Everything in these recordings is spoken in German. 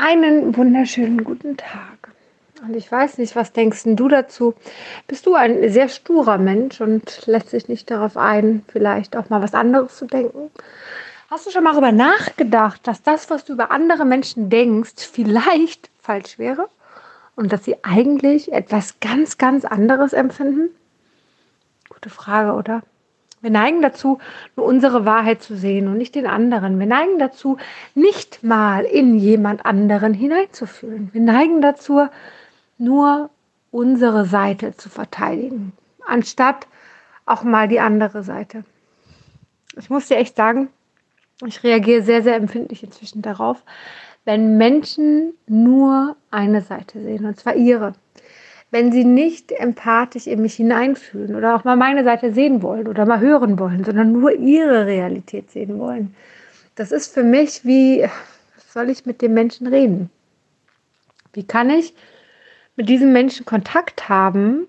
Einen wunderschönen guten Tag. Und ich weiß nicht, was denkst du dazu? Bist du ein sehr sturer Mensch und lässt sich nicht darauf ein, vielleicht auch mal was anderes zu denken? Hast du schon mal darüber nachgedacht, dass das, was du über andere Menschen denkst, vielleicht falsch wäre und dass sie eigentlich etwas ganz, ganz anderes empfinden? Gute Frage, oder? Wir neigen dazu, nur unsere Wahrheit zu sehen und nicht den anderen. Wir neigen dazu, nicht mal in jemand anderen hineinzufühlen. Wir neigen dazu, nur unsere Seite zu verteidigen, anstatt auch mal die andere Seite. Ich muss dir echt sagen, ich reagiere sehr, sehr empfindlich inzwischen darauf, wenn Menschen nur eine Seite sehen, und zwar ihre wenn sie nicht empathisch in mich hineinfühlen oder auch mal meine Seite sehen wollen oder mal hören wollen, sondern nur ihre Realität sehen wollen. Das ist für mich wie, soll ich mit dem Menschen reden? Wie kann ich mit diesem Menschen Kontakt haben,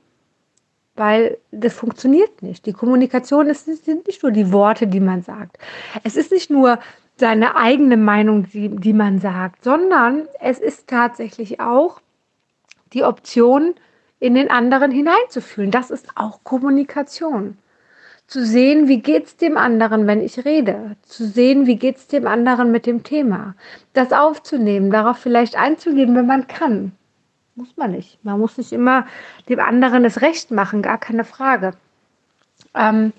weil das funktioniert nicht. Die Kommunikation ist, sind nicht nur die Worte, die man sagt. Es ist nicht nur seine eigene Meinung, die, die man sagt, sondern es ist tatsächlich auch die Option, in den anderen hineinzufühlen. Das ist auch Kommunikation. Zu sehen, wie geht es dem anderen, wenn ich rede. Zu sehen, wie geht es dem anderen mit dem Thema. Das aufzunehmen, darauf vielleicht einzugehen, wenn man kann. Muss man nicht. Man muss nicht immer dem anderen das Recht machen, gar keine Frage. Ähm,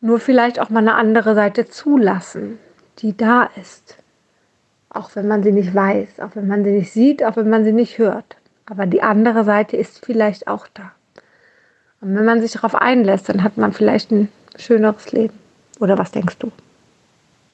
nur vielleicht auch mal eine andere Seite zulassen, die da ist. Auch wenn man sie nicht weiß, auch wenn man sie nicht sieht, auch wenn man sie nicht hört. Aber die andere Seite ist vielleicht auch da. Und wenn man sich darauf einlässt, dann hat man vielleicht ein schöneres Leben. Oder was denkst du?